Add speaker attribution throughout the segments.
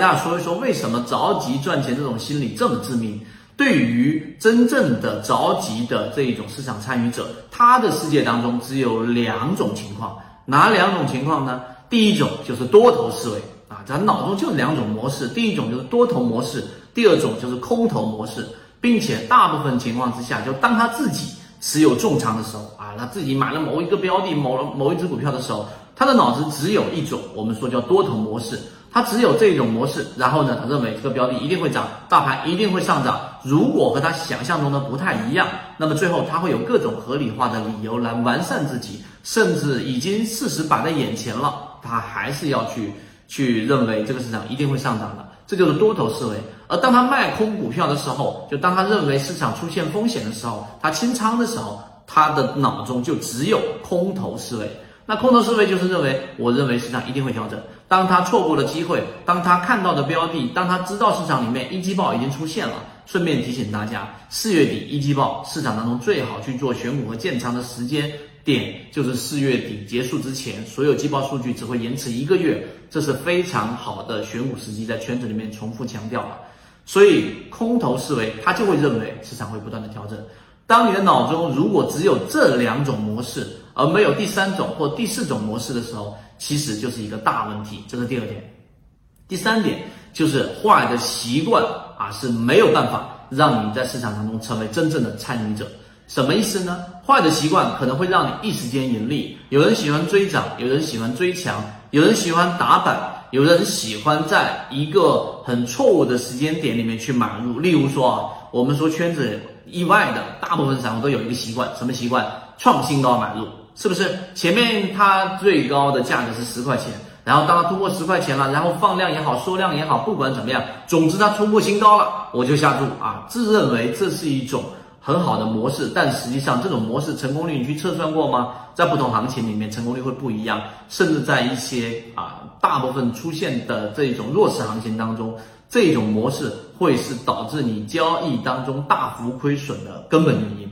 Speaker 1: 大家说一说，为什么着急赚钱这种心理这么致命？对于真正的着急的这一种市场参与者，他的世界当中只有两种情况，哪两种情况呢？第一种就是多头思维啊，咱脑中就两种模式，第一种就是多头模式，第二种就是空头模式，并且大部分情况之下，就当他自己持有重仓的时候啊，他自己买了某一个标的、某某一只股票的时候，他的脑子只有一种，我们说叫多头模式。他只有这种模式，然后呢，他认为这个标的一定会涨，大盘一定会上涨。如果和他想象中的不太一样，那么最后他会有各种合理化的理由来完善自己，甚至已经事实摆在眼前了，他还是要去去认为这个市场一定会上涨的。这就是多头思维。而当他卖空股票的时候，就当他认为市场出现风险的时候，他清仓的时候，他的脑中就只有空头思维。那空头思维就是认为，我认为市场一定会调整。当他错过了机会，当他看到的标的，当他知道市场里面一季报已经出现了。顺便提醒大家，四月底一季报市场当中最好去做选股和建仓的时间点，就是四月底结束之前，所有季报数据只会延迟一个月，这是非常好的选股时机，在圈子里面重复强调了。所以空头思维，他就会认为市场会不断的调整。当你的脑中如果只有这两种模式，而没有第三种或第四种模式的时候，其实就是一个大问题。这是第二点。第三点就是坏的习惯啊是没有办法让你在市场当中成为真正的参与者。什么意思呢？坏的习惯可能会让你一时间盈利。有人喜欢追涨，有人喜欢追强，有人喜欢打板，有人喜欢在一个很错误的时间点里面去买入。例如说啊，我们说圈子。意外的，大部分散户都有一个习惯，什么习惯？创新高买入，是不是？前面它最高的价格是十块钱，然后当它突破十块钱了，然后放量也好，缩量也好，不管怎么样，总之它突破新高了，我就下注啊，自认为这是一种很好的模式，但实际上这种模式成功率你去测算过吗？在不同行情里面，成功率会不一样，甚至在一些啊大部分出现的这种弱势行情当中。这种模式会是导致你交易当中大幅亏损的根本原因。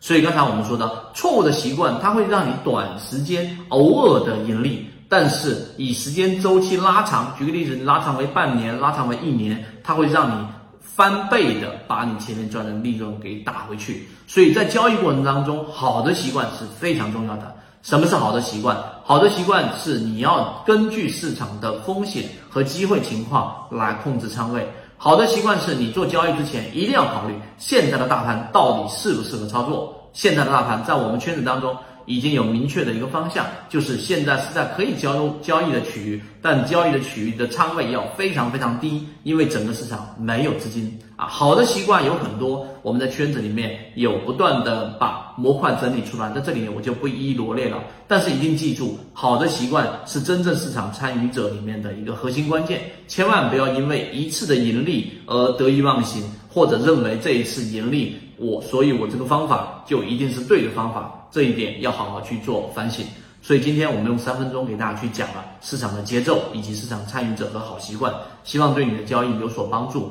Speaker 1: 所以刚才我们说的错误的习惯，它会让你短时间偶尔的盈利，但是以时间周期拉长，举个例子，拉长为半年，拉长为一年，它会让你翻倍的把你前面赚的利润给打回去。所以在交易过程当中，好的习惯是非常重要的。什么是好的习惯？好的习惯是你要根据市场的风险和机会情况来控制仓位。好的习惯是你做交易之前一定要考虑现在的大盘到底适不适合操作。现在的大盘在我们圈子当中。已经有明确的一个方向，就是现在是在可以交交易的区域，但交易的区域的仓位要非常非常低，因为整个市场没有资金啊。好的习惯有很多，我们在圈子里面有不断的把模块整理出来，在这里面我就不一一罗列了。但是一定记住，好的习惯是真正市场参与者里面的一个核心关键，千万不要因为一次的盈利而得意忘形，或者认为这一次盈利我，所以我这个方法就一定是对的方法。这一点要好好去做反省，所以今天我们用三分钟给大家去讲了市场的节奏以及市场参与者的好习惯，希望对你的交易有所帮助。